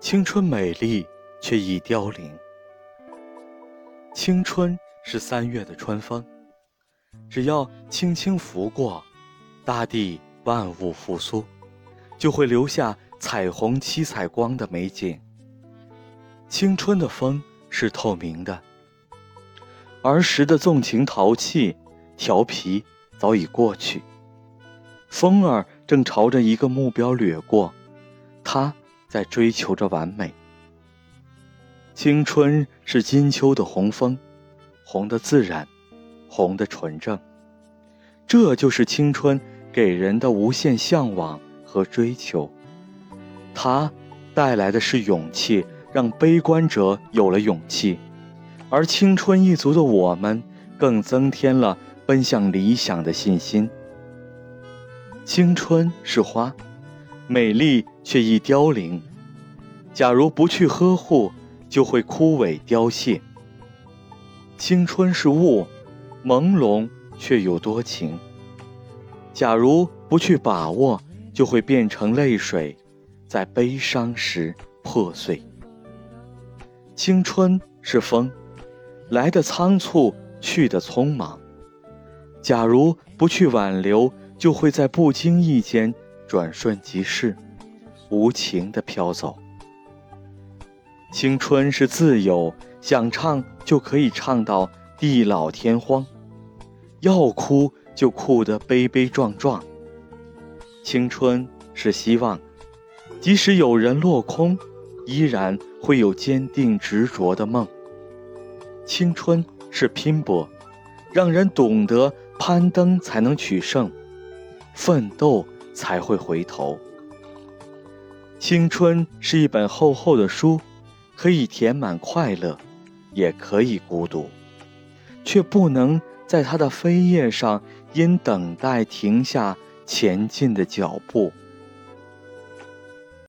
青春美丽，却已凋零。青春是三月的春风，只要轻轻拂过，大地万物复苏，就会留下彩虹七彩光的美景。青春的风是透明的，儿时的纵情淘气、调皮早已过去，风儿正朝着一个目标掠过，它。在追求着完美。青春是金秋的红枫，红的自然，红的纯正。这就是青春给人的无限向往和追求。它带来的是勇气，让悲观者有了勇气，而青春一族的我们更增添了奔向理想的信心。青春是花。美丽却易凋零，假如不去呵护，就会枯萎凋谢。青春是雾，朦胧却又多情。假如不去把握，就会变成泪水，在悲伤时破碎。青春是风，来的仓促，去的匆忙。假如不去挽留，就会在不经意间。转瞬即逝，无情的飘走。青春是自由，想唱就可以唱到地老天荒，要哭就哭得悲悲壮壮。青春是希望，即使有人落空，依然会有坚定执着的梦。青春是拼搏，让人懂得攀登才能取胜，奋斗。才会回头。青春是一本厚厚的书，可以填满快乐，也可以孤独，却不能在它的扉页上因等待停下前进的脚步。